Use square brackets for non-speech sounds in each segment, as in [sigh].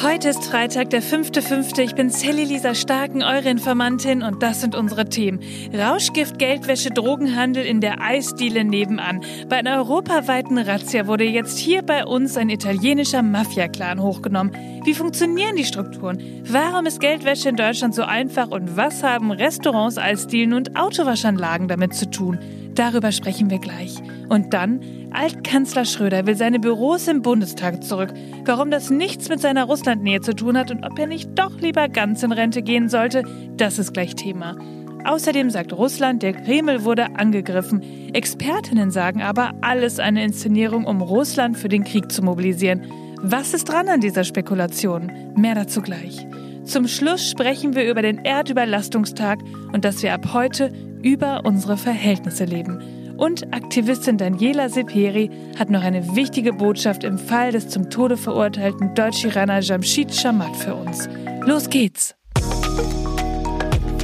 Heute ist Freitag, der 5.5. Ich bin Sally Lisa Starken, eure Informantin und das sind unsere Themen. Rauschgift, Geldwäsche, Drogenhandel in der Eisdiele nebenan. Bei einer europaweiten Razzia wurde jetzt hier bei uns ein italienischer Mafia-Clan hochgenommen. Wie funktionieren die Strukturen? Warum ist Geldwäsche in Deutschland so einfach und was haben Restaurants, Eisdielen und Autowaschanlagen damit zu tun? Darüber sprechen wir gleich. Und dann, Altkanzler Schröder will seine Büros im Bundestag zurück. Warum das nichts mit seiner Russlandnähe zu tun hat und ob er nicht doch lieber ganz in Rente gehen sollte, das ist gleich Thema. Außerdem sagt Russland, der Kreml wurde angegriffen. Expertinnen sagen aber, alles eine Inszenierung, um Russland für den Krieg zu mobilisieren. Was ist dran an dieser Spekulation? Mehr dazu gleich. Zum Schluss sprechen wir über den Erdüberlastungstag und dass wir ab heute über unsere Verhältnisse leben. Und Aktivistin Daniela Seperi hat noch eine wichtige Botschaft im Fall des zum Tode verurteilten Deutsch-Iraner Jamshid Shamat für uns. Los geht's!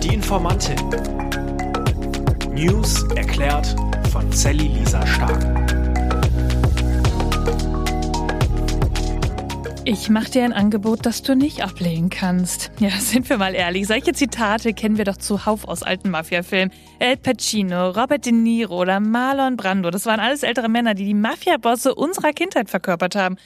Die Informantin. News erklärt von Sally Lisa Stark. Ich mache dir ein Angebot, das du nicht ablehnen kannst. Ja, [laughs] sind wir mal ehrlich, solche Zitate kennen wir doch zuhauf aus alten Mafia-Filmen. El Pacino, Robert De Niro oder Marlon Brando, das waren alles ältere Männer, die die Mafia-Bosse unserer Kindheit verkörpert haben.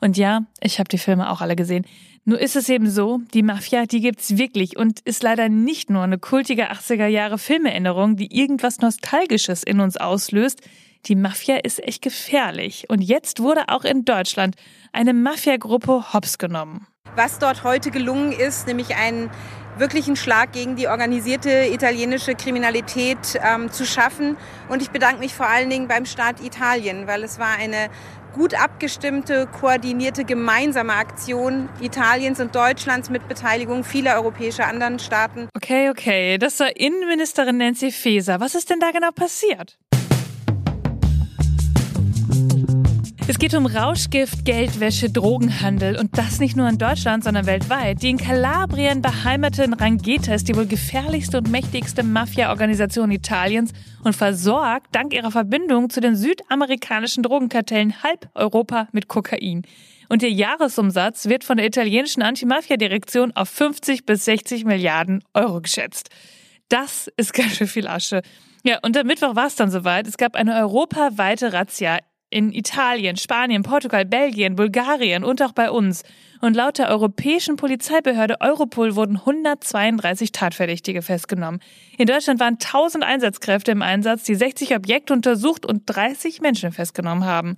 Und ja, ich habe die Filme auch alle gesehen. Nur ist es eben so, die Mafia, die gibt's wirklich und ist leider nicht nur eine kultige 80er Jahre Filmerinnerung, die irgendwas Nostalgisches in uns auslöst. Die Mafia ist echt gefährlich. Und jetzt wurde auch in Deutschland eine Mafiagruppe hops genommen. Was dort heute gelungen ist, nämlich einen wirklichen Schlag gegen die organisierte italienische Kriminalität ähm, zu schaffen. Und ich bedanke mich vor allen Dingen beim Staat Italien, weil es war eine gut abgestimmte, koordinierte gemeinsame Aktion Italiens und Deutschlands mit Beteiligung vieler europäischer anderen Staaten. Okay, okay, das war Innenministerin Nancy Faeser. Was ist denn da genau passiert? Es geht um Rauschgift, Geldwäsche, Drogenhandel und das nicht nur in Deutschland, sondern weltweit. Die in Kalabrien beheimateten Rangheta ist die wohl gefährlichste und mächtigste Mafia-Organisation Italiens und versorgt dank ihrer Verbindung zu den südamerikanischen Drogenkartellen halb Europa mit Kokain. Und ihr Jahresumsatz wird von der italienischen Anti-Mafia-Direktion auf 50 bis 60 Milliarden Euro geschätzt. Das ist ganz schön viel Asche. Ja, und am Mittwoch war es dann soweit. Es gab eine europaweite Razzia in Italien, Spanien, Portugal, Belgien, Bulgarien und auch bei uns. Und laut der europäischen Polizeibehörde Europol wurden 132 Tatverdächtige festgenommen. In Deutschland waren 1000 Einsatzkräfte im Einsatz, die 60 Objekte untersucht und 30 Menschen festgenommen haben.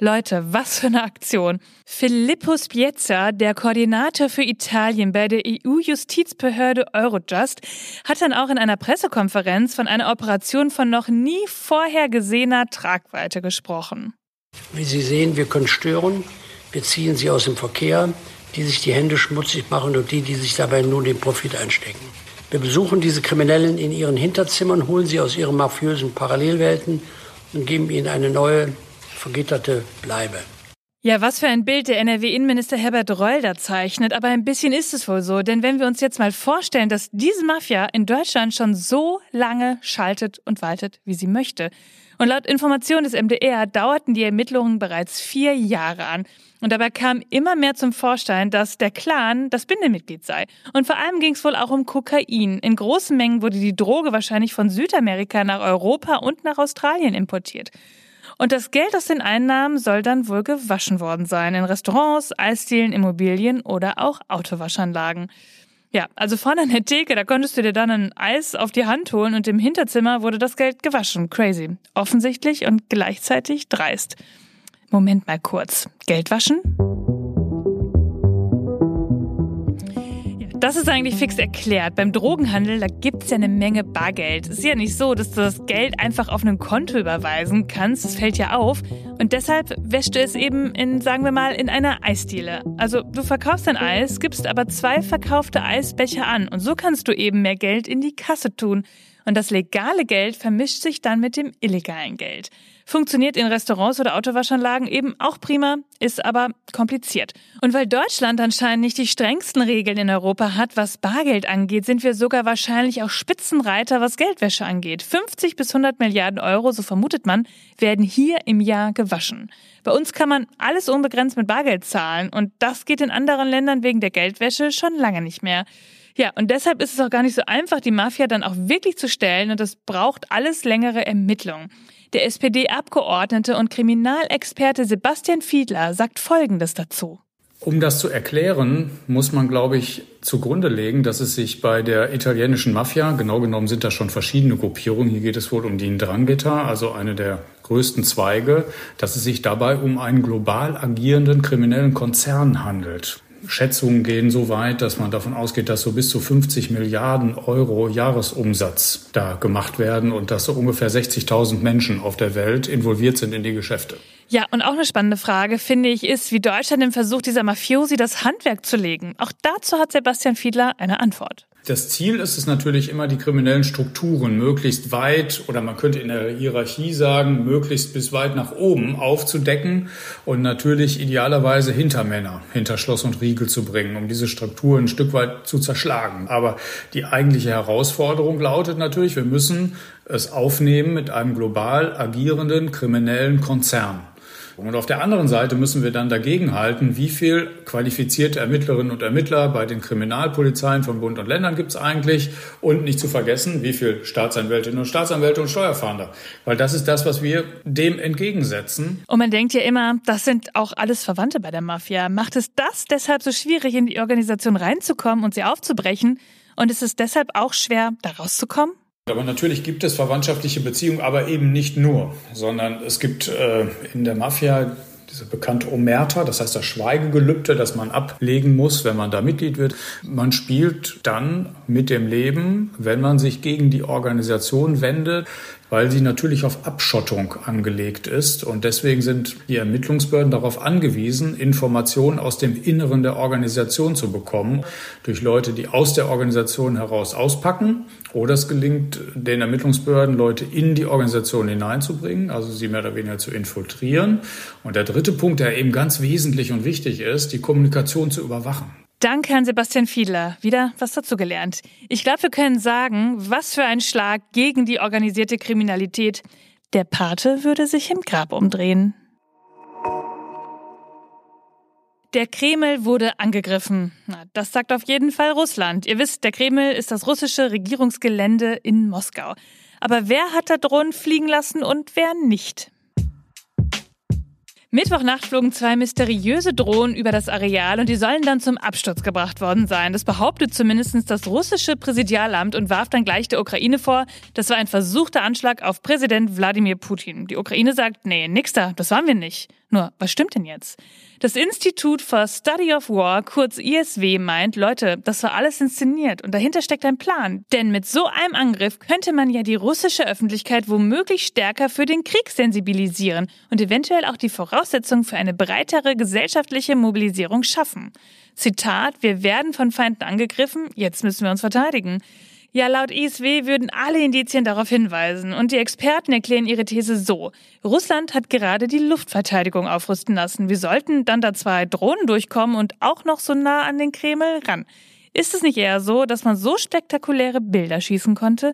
Leute, was für eine Aktion. Filippo Spiezza, der Koordinator für Italien bei der EU-Justizbehörde Eurojust, hat dann auch in einer Pressekonferenz von einer Operation von noch nie vorher gesehener Tragweite gesprochen. Wie Sie sehen, wir können stören. Wir ziehen sie aus dem Verkehr, die sich die Hände schmutzig machen und die, die sich dabei nur den Profit einstecken. Wir besuchen diese Kriminellen in ihren Hinterzimmern, holen sie aus ihren mafiösen Parallelwelten und geben ihnen eine neue, vergitterte Bleibe. Ja, was für ein Bild der NRW-Innenminister Herbert Reul da zeichnet, aber ein bisschen ist es wohl so, denn wenn wir uns jetzt mal vorstellen, dass diese Mafia in Deutschland schon so lange schaltet und waltet, wie sie möchte. Und laut Informationen des MDR dauerten die Ermittlungen bereits vier Jahre an. Und dabei kam immer mehr zum Vorschein, dass der Clan das Bindemitglied sei. Und vor allem ging es wohl auch um Kokain. In großen Mengen wurde die Droge wahrscheinlich von Südamerika nach Europa und nach Australien importiert. Und das Geld aus den Einnahmen soll dann wohl gewaschen worden sein in Restaurants, Eisdielen, Immobilien oder auch Autowaschanlagen. Ja, also vorne an der Theke, da konntest du dir dann ein Eis auf die Hand holen und im Hinterzimmer wurde das Geld gewaschen. Crazy. Offensichtlich und gleichzeitig dreist. Moment mal kurz. Geld waschen? Das ist eigentlich fix erklärt. Beim Drogenhandel, da gibt's ja eine Menge Bargeld. Es ist ja nicht so, dass du das Geld einfach auf ein Konto überweisen kannst. Das fällt ja auf. Und deshalb wäscht du es eben in, sagen wir mal, in einer Eisdiele. Also du verkaufst dein Eis, gibst aber zwei verkaufte Eisbecher an. Und so kannst du eben mehr Geld in die Kasse tun. Und das legale Geld vermischt sich dann mit dem illegalen Geld. Funktioniert in Restaurants oder Autowaschanlagen eben auch prima, ist aber kompliziert. Und weil Deutschland anscheinend nicht die strengsten Regeln in Europa hat, was Bargeld angeht, sind wir sogar wahrscheinlich auch Spitzenreiter, was Geldwäsche angeht. 50 bis 100 Milliarden Euro, so vermutet man, werden hier im Jahr gewaschen. Bei uns kann man alles unbegrenzt mit Bargeld zahlen und das geht in anderen Ländern wegen der Geldwäsche schon lange nicht mehr. Ja, und deshalb ist es auch gar nicht so einfach, die Mafia dann auch wirklich zu stellen und das braucht alles längere Ermittlungen. Der SPD-Abgeordnete und Kriminalexperte Sebastian Fiedler sagt Folgendes dazu. Um das zu erklären, muss man, glaube ich, zugrunde legen, dass es sich bei der italienischen Mafia, genau genommen sind da schon verschiedene Gruppierungen, hier geht es wohl um die Ndrangheta, also eine der größten Zweige, dass es sich dabei um einen global agierenden kriminellen Konzern handelt. Schätzungen gehen so weit, dass man davon ausgeht, dass so bis zu 50 Milliarden Euro Jahresumsatz da gemacht werden und dass so ungefähr 60.000 Menschen auf der Welt involviert sind in die Geschäfte. Ja, und auch eine spannende Frage, finde ich, ist, wie Deutschland im Versuch dieser Mafiosi das Handwerk zu legen. Auch dazu hat Sebastian Fiedler eine Antwort. Das Ziel ist es natürlich immer, die kriminellen Strukturen möglichst weit oder man könnte in der Hierarchie sagen, möglichst bis weit nach oben aufzudecken und natürlich idealerweise Hintermänner hinter Schloss und Riegel zu bringen, um diese Strukturen ein Stück weit zu zerschlagen. Aber die eigentliche Herausforderung lautet natürlich, wir müssen es aufnehmen mit einem global agierenden kriminellen Konzern. Und auf der anderen Seite müssen wir dann dagegen halten, wie viel qualifizierte Ermittlerinnen und Ermittler bei den Kriminalpolizeien von Bund und Ländern gibt es eigentlich und nicht zu vergessen, wie viel Staatsanwältinnen und Staatsanwälte und Steuerfahnder. Weil das ist das, was wir dem entgegensetzen. Und man denkt ja immer, das sind auch alles Verwandte bei der Mafia. Macht es das deshalb so schwierig, in die Organisation reinzukommen und sie aufzubrechen? Und ist es deshalb auch schwer, da rauszukommen? Aber natürlich gibt es verwandtschaftliche Beziehungen, aber eben nicht nur, sondern es gibt äh, in der Mafia diese bekannte Omerta, das heißt das Schweigegelübde, das man ablegen muss, wenn man da Mitglied wird. Man spielt dann mit dem Leben, wenn man sich gegen die Organisation wendet, weil sie natürlich auf Abschottung angelegt ist. Und deswegen sind die Ermittlungsbehörden darauf angewiesen, Informationen aus dem Inneren der Organisation zu bekommen, durch Leute, die aus der Organisation heraus auspacken. Oder es gelingt den Ermittlungsbehörden, Leute in die Organisation hineinzubringen, also sie mehr oder weniger zu infiltrieren. Und der dritte Punkt, der eben ganz wesentlich und wichtig ist, die Kommunikation zu überwachen. Danke Herrn Sebastian Fiedler. Wieder was dazugelernt. Ich glaube, wir können sagen, was für ein Schlag gegen die organisierte Kriminalität. Der Pate würde sich im Grab umdrehen. Der Kreml wurde angegriffen. Na, das sagt auf jeden Fall Russland. Ihr wisst, der Kreml ist das russische Regierungsgelände in Moskau. Aber wer hat da Drohnen fliegen lassen und wer nicht? Mittwochnacht flogen zwei mysteriöse Drohnen über das Areal und die sollen dann zum Absturz gebracht worden sein. Das behauptet zumindest das russische Präsidialamt und warf dann gleich der Ukraine vor, das war ein versuchter Anschlag auf Präsident Wladimir Putin. Die Ukraine sagt, nee, nix da, das waren wir nicht. Nur, was stimmt denn jetzt? Das Institut for Study of War, kurz ISW, meint, Leute, das war alles inszeniert und dahinter steckt ein Plan. Denn mit so einem Angriff könnte man ja die russische Öffentlichkeit womöglich stärker für den Krieg sensibilisieren und eventuell auch die Voraussetzungen für eine breitere gesellschaftliche Mobilisierung schaffen. Zitat, wir werden von Feinden angegriffen, jetzt müssen wir uns verteidigen. Ja, laut ISW würden alle Indizien darauf hinweisen und die Experten erklären ihre These so. Russland hat gerade die Luftverteidigung aufrüsten lassen. Wir sollten dann da zwei Drohnen durchkommen und auch noch so nah an den Kreml ran. Ist es nicht eher so, dass man so spektakuläre Bilder schießen konnte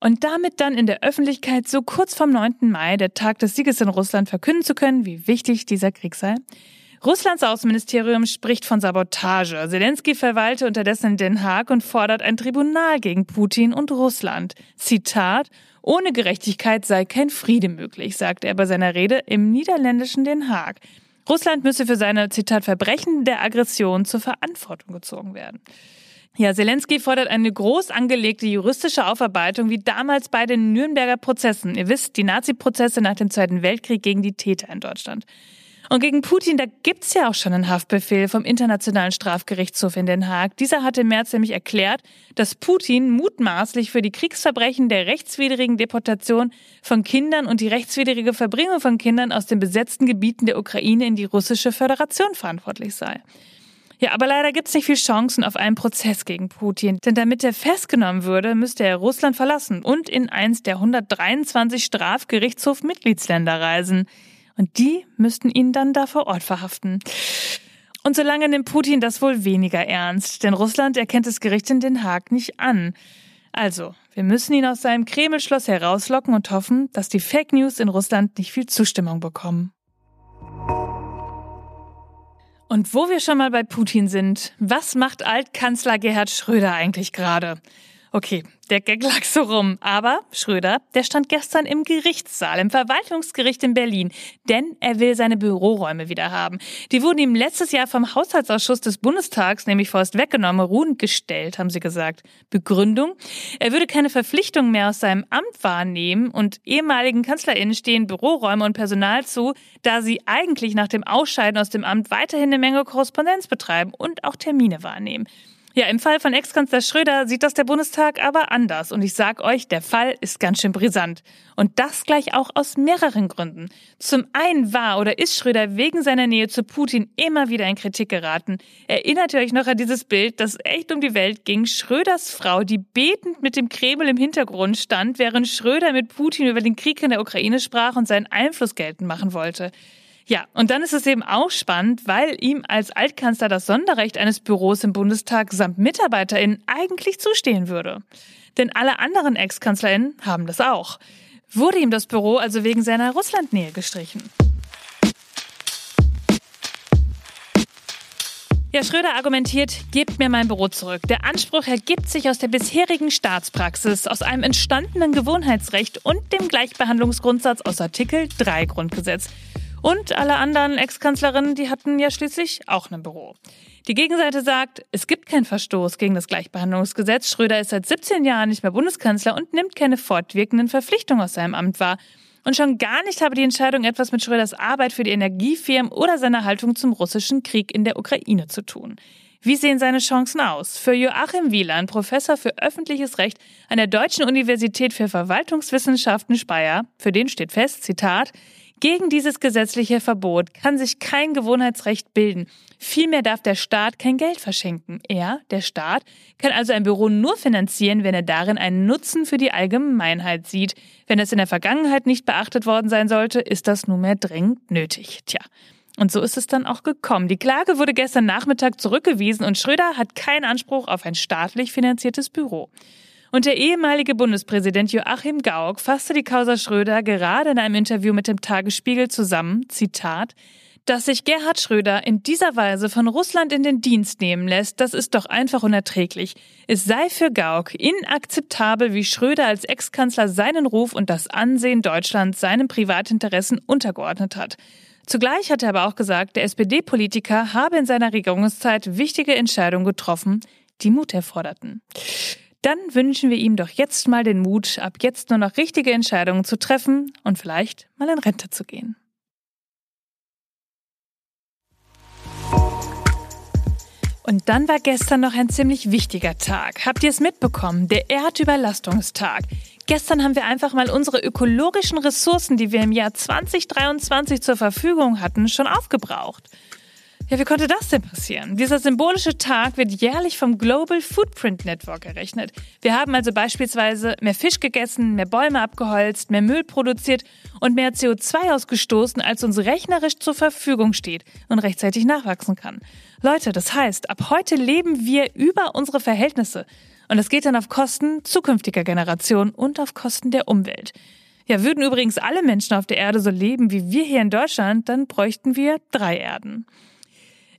und damit dann in der Öffentlichkeit so kurz vom 9. Mai, der Tag des Sieges in Russland, verkünden zu können, wie wichtig dieser Krieg sei? Russlands Außenministerium spricht von Sabotage. Zelensky verweilte unterdessen in Den Haag und fordert ein Tribunal gegen Putin und Russland. Zitat ohne Gerechtigkeit sei kein Friede möglich, sagte er bei seiner Rede im niederländischen Den Haag. Russland müsse für seine, Zitat, Verbrechen der Aggression zur Verantwortung gezogen werden. Ja, Zelensky fordert eine groß angelegte juristische Aufarbeitung wie damals bei den Nürnberger Prozessen. Ihr wisst, die Nazi-Prozesse nach dem Zweiten Weltkrieg gegen die Täter in Deutschland. Und gegen Putin, da gibt's ja auch schon einen Haftbefehl vom Internationalen Strafgerichtshof in Den Haag. Dieser hatte im März nämlich erklärt, dass Putin mutmaßlich für die Kriegsverbrechen der rechtswidrigen Deportation von Kindern und die rechtswidrige Verbringung von Kindern aus den besetzten Gebieten der Ukraine in die russische Föderation verantwortlich sei. Ja, aber leider gibt es nicht viel Chancen auf einen Prozess gegen Putin. Denn damit er festgenommen würde, müsste er Russland verlassen und in eins der 123 Strafgerichtshof-Mitgliedsländer reisen. Und die müssten ihn dann da vor Ort verhaften. Und solange nimmt Putin das wohl weniger ernst, denn Russland erkennt das Gericht in Den Haag nicht an. Also, wir müssen ihn aus seinem Kremlschloss herauslocken und hoffen, dass die Fake News in Russland nicht viel Zustimmung bekommen. Und wo wir schon mal bei Putin sind, was macht Altkanzler Gerhard Schröder eigentlich gerade? Okay, der Gag lag so rum. Aber Schröder, der stand gestern im Gerichtssaal, im Verwaltungsgericht in Berlin. Denn er will seine Büroräume wieder haben. Die wurden ihm letztes Jahr vom Haushaltsausschuss des Bundestags nämlich vorerst weggenommen, ruhend gestellt, haben sie gesagt. Begründung? Er würde keine Verpflichtungen mehr aus seinem Amt wahrnehmen und ehemaligen KanzlerInnen stehen Büroräume und Personal zu, da sie eigentlich nach dem Ausscheiden aus dem Amt weiterhin eine Menge Korrespondenz betreiben und auch Termine wahrnehmen. Ja, im Fall von Ex-Kanzler Schröder sieht das der Bundestag aber anders. Und ich sag euch, der Fall ist ganz schön brisant. Und das gleich auch aus mehreren Gründen. Zum einen war oder ist Schröder wegen seiner Nähe zu Putin immer wieder in Kritik geraten. Erinnert ihr euch noch an dieses Bild, das echt um die Welt ging? Schröders Frau, die betend mit dem Kreml im Hintergrund stand, während Schröder mit Putin über den Krieg in der Ukraine sprach und seinen Einfluss geltend machen wollte. Ja, und dann ist es eben auch spannend, weil ihm als Altkanzler das Sonderrecht eines Büros im Bundestag samt MitarbeiterInnen eigentlich zustehen würde. Denn alle anderen Ex-KanzlerInnen haben das auch. Wurde ihm das Büro also wegen seiner Russlandnähe gestrichen. Ja, Schröder argumentiert, gebt mir mein Büro zurück. Der Anspruch ergibt sich aus der bisherigen Staatspraxis, aus einem entstandenen Gewohnheitsrecht und dem Gleichbehandlungsgrundsatz aus Artikel 3 Grundgesetz. Und alle anderen Ex-Kanzlerinnen, die hatten ja schließlich auch ein Büro. Die Gegenseite sagt, es gibt keinen Verstoß gegen das Gleichbehandlungsgesetz. Schröder ist seit 17 Jahren nicht mehr Bundeskanzler und nimmt keine fortwirkenden Verpflichtungen aus seinem Amt wahr. Und schon gar nicht habe die Entscheidung etwas mit Schröders Arbeit für die Energiefirmen oder seiner Haltung zum russischen Krieg in der Ukraine zu tun. Wie sehen seine Chancen aus? Für Joachim Wieland, Professor für öffentliches Recht an der Deutschen Universität für Verwaltungswissenschaften Speyer, für den steht fest, Zitat, gegen dieses gesetzliche Verbot kann sich kein Gewohnheitsrecht bilden. Vielmehr darf der Staat kein Geld verschenken. Er, der Staat, kann also ein Büro nur finanzieren, wenn er darin einen Nutzen für die Allgemeinheit sieht. Wenn es in der Vergangenheit nicht beachtet worden sein sollte, ist das nunmehr dringend nötig. Tja. Und so ist es dann auch gekommen. Die Klage wurde gestern Nachmittag zurückgewiesen und Schröder hat keinen Anspruch auf ein staatlich finanziertes Büro. Und der ehemalige Bundespräsident Joachim Gauck fasste die Causa Schröder gerade in einem Interview mit dem Tagesspiegel zusammen, Zitat, dass sich Gerhard Schröder in dieser Weise von Russland in den Dienst nehmen lässt, das ist doch einfach unerträglich. Es sei für Gauck inakzeptabel, wie Schröder als Ex-Kanzler seinen Ruf und das Ansehen Deutschlands seinen Privatinteressen untergeordnet hat. Zugleich hat er aber auch gesagt, der SPD-Politiker habe in seiner Regierungszeit wichtige Entscheidungen getroffen, die Mut erforderten. Dann wünschen wir ihm doch jetzt mal den Mut, ab jetzt nur noch richtige Entscheidungen zu treffen und vielleicht mal in Rente zu gehen. Und dann war gestern noch ein ziemlich wichtiger Tag. Habt ihr es mitbekommen? Der Erdüberlastungstag. Gestern haben wir einfach mal unsere ökologischen Ressourcen, die wir im Jahr 2023 zur Verfügung hatten, schon aufgebraucht. Ja, wie konnte das denn passieren? Dieser symbolische Tag wird jährlich vom Global Footprint Network errechnet. Wir haben also beispielsweise mehr Fisch gegessen, mehr Bäume abgeholzt, mehr Müll produziert und mehr CO2 ausgestoßen, als uns rechnerisch zur Verfügung steht und rechtzeitig nachwachsen kann. Leute, das heißt, ab heute leben wir über unsere Verhältnisse. Und das geht dann auf Kosten zukünftiger Generationen und auf Kosten der Umwelt. Ja, würden übrigens alle Menschen auf der Erde so leben wie wir hier in Deutschland, dann bräuchten wir drei Erden.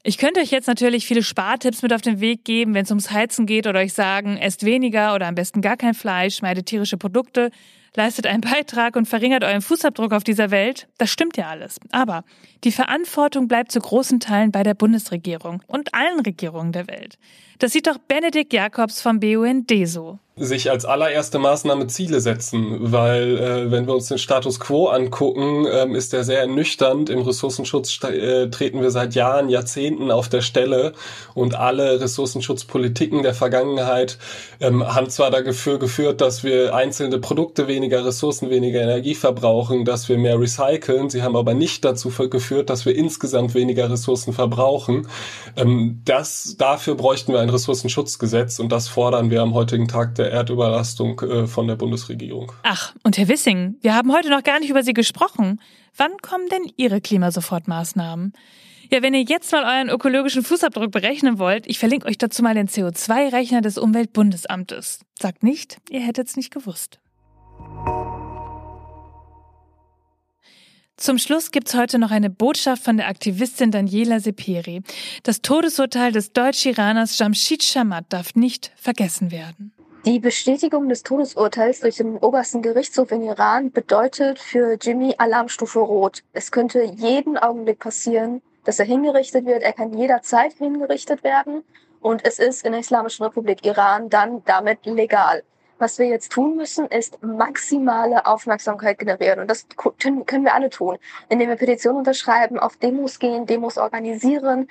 Ich könnte euch jetzt natürlich viele Spartipps mit auf den Weg geben, wenn es ums Heizen geht oder euch sagen, esst weniger oder am besten gar kein Fleisch, meidet tierische Produkte, leistet einen Beitrag und verringert euren Fußabdruck auf dieser Welt. Das stimmt ja alles. Aber die Verantwortung bleibt zu großen Teilen bei der Bundesregierung und allen Regierungen der Welt. Das sieht doch Benedikt Jakobs vom BUND so sich als allererste Maßnahme Ziele setzen, weil äh, wenn wir uns den Status quo angucken, ähm, ist der sehr ernüchternd. Im Ressourcenschutz äh, treten wir seit Jahren, Jahrzehnten auf der Stelle und alle Ressourcenschutzpolitiken der Vergangenheit ähm, haben zwar dafür geführt, dass wir einzelne Produkte weniger weniger Ressourcen, weniger Energie verbrauchen, dass wir mehr recyceln. Sie haben aber nicht dazu geführt, dass wir insgesamt weniger Ressourcen verbrauchen. Ähm, das, dafür bräuchten wir ein Ressourcenschutzgesetz und das fordern wir am heutigen Tag der Erdüberlastung äh, von der Bundesregierung. Ach, und Herr Wissing, wir haben heute noch gar nicht über Sie gesprochen. Wann kommen denn Ihre Klimasofortmaßnahmen? Ja, wenn ihr jetzt mal euren ökologischen Fußabdruck berechnen wollt, ich verlinke euch dazu mal den CO2-Rechner des Umweltbundesamtes. Sagt nicht, ihr hättet's nicht gewusst. Zum Schluss gibt's heute noch eine Botschaft von der Aktivistin Daniela Seperi. Das Todesurteil des Deutsch-Iraners Jamshid Shamat darf nicht vergessen werden. Die Bestätigung des Todesurteils durch den obersten Gerichtshof in Iran bedeutet für Jimmy Alarmstufe Rot. Es könnte jeden Augenblick passieren, dass er hingerichtet wird. Er kann jederzeit hingerichtet werden. Und es ist in der Islamischen Republik Iran dann damit legal. Was wir jetzt tun müssen, ist maximale Aufmerksamkeit generieren. Und das können wir alle tun, indem wir Petitionen unterschreiben, auf Demos gehen, Demos organisieren,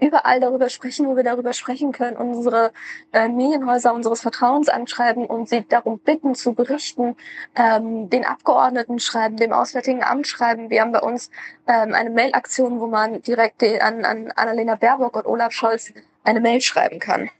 überall darüber sprechen, wo wir darüber sprechen können, unsere äh, Medienhäuser unseres Vertrauens anschreiben und sie darum bitten zu berichten, ähm, den Abgeordneten schreiben, dem Auswärtigen Amt schreiben. Wir haben bei uns ähm, eine Mailaktion, wo man direkt an, an Annalena Baerbock und Olaf Scholz eine Mail schreiben kann.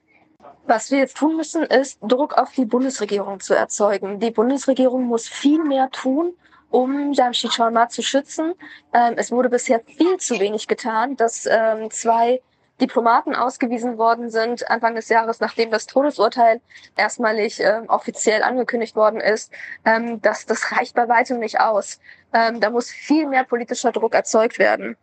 Was wir jetzt tun müssen, ist Druck auf die Bundesregierung zu erzeugen. Die Bundesregierung muss viel mehr tun, um Jamshid Sharma zu schützen. Ähm, es wurde bisher viel zu wenig getan, dass ähm, zwei Diplomaten ausgewiesen worden sind Anfang des Jahres, nachdem das Todesurteil erstmalig äh, offiziell angekündigt worden ist. Ähm, das, das reicht bei weitem nicht aus. Ähm, da muss viel mehr politischer Druck erzeugt werden.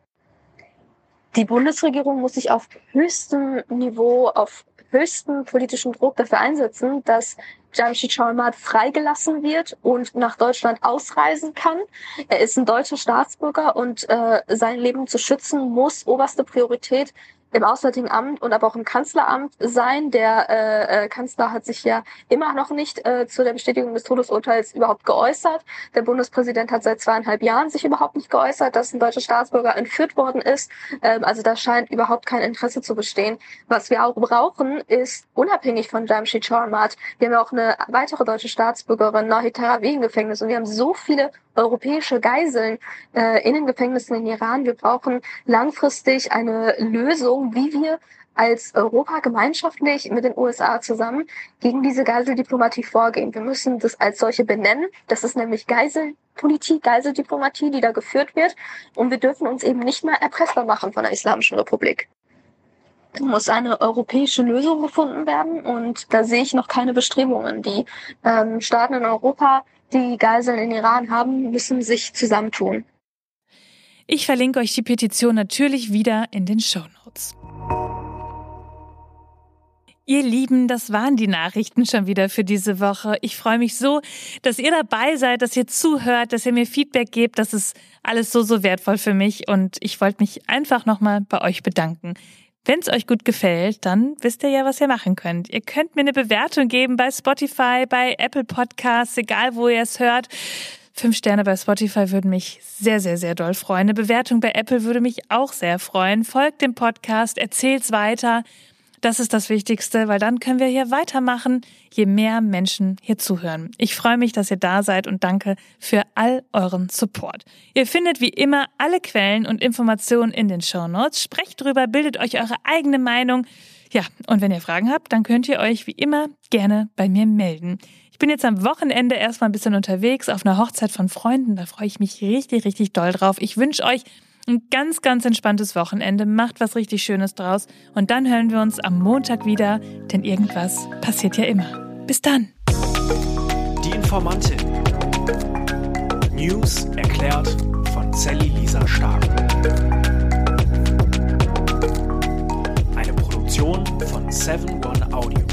Die Bundesregierung muss sich auf höchstem Niveau, auf höchsten politischen Druck dafür einsetzen, dass Jamshid Sharmat freigelassen wird und nach Deutschland ausreisen kann. Er ist ein deutscher Staatsbürger und äh, sein Leben zu schützen muss oberste Priorität im Auswärtigen Amt und aber auch im Kanzleramt sein. Der äh, äh, Kanzler hat sich ja immer noch nicht äh, zu der Bestätigung des Todesurteils überhaupt geäußert. Der Bundespräsident hat seit zweieinhalb Jahren sich überhaupt nicht geäußert, dass ein deutscher Staatsbürger entführt worden ist. Ähm, also da scheint überhaupt kein Interesse zu bestehen. Was wir auch brauchen, ist unabhängig von Jamshid Sharmat. Wir haben ja auch eine weitere deutsche Staatsbürgerin, Nahid Tarawi, im Gefängnis und wir haben so viele europäische Geiseln äh, in den Gefängnissen in Iran. Wir brauchen langfristig eine Lösung, wie wir als Europa gemeinschaftlich mit den USA zusammen gegen diese Geiseldiplomatie vorgehen. Wir müssen das als solche benennen. Das ist nämlich Geiselpolitik, Geiseldiplomatie, die da geführt wird. Und wir dürfen uns eben nicht mehr erpressbar machen von der Islamischen Republik. Muss eine europäische Lösung gefunden werden und da sehe ich noch keine Bestrebungen. Die ähm, Staaten in Europa die Geiseln in Iran haben, müssen sich zusammentun. Ich verlinke euch die Petition natürlich wieder in den Show Notes. Ihr Lieben, das waren die Nachrichten schon wieder für diese Woche. Ich freue mich so, dass ihr dabei seid, dass ihr zuhört, dass ihr mir Feedback gebt. Das ist alles so, so wertvoll für mich und ich wollte mich einfach nochmal bei euch bedanken. Wenn es euch gut gefällt, dann wisst ihr ja, was ihr machen könnt. Ihr könnt mir eine Bewertung geben bei Spotify, bei Apple Podcasts, egal wo ihr es hört. Fünf Sterne bei Spotify würden mich sehr, sehr, sehr doll freuen. Eine Bewertung bei Apple würde mich auch sehr freuen. Folgt dem Podcast, erzählt's weiter. Das ist das Wichtigste, weil dann können wir hier weitermachen, je mehr Menschen hier zuhören. Ich freue mich, dass ihr da seid und danke für all euren Support. Ihr findet wie immer alle Quellen und Informationen in den Show Notes. Sprecht drüber, bildet euch eure eigene Meinung. Ja, und wenn ihr Fragen habt, dann könnt ihr euch wie immer gerne bei mir melden. Ich bin jetzt am Wochenende erstmal ein bisschen unterwegs auf einer Hochzeit von Freunden. Da freue ich mich richtig, richtig doll drauf. Ich wünsche euch ein ganz, ganz entspanntes Wochenende. Macht was richtig Schönes draus. Und dann hören wir uns am Montag wieder, denn irgendwas passiert ja immer. Bis dann. Die Informantin. News erklärt von Sally Lisa Stark. Eine Produktion von 7 One Audio.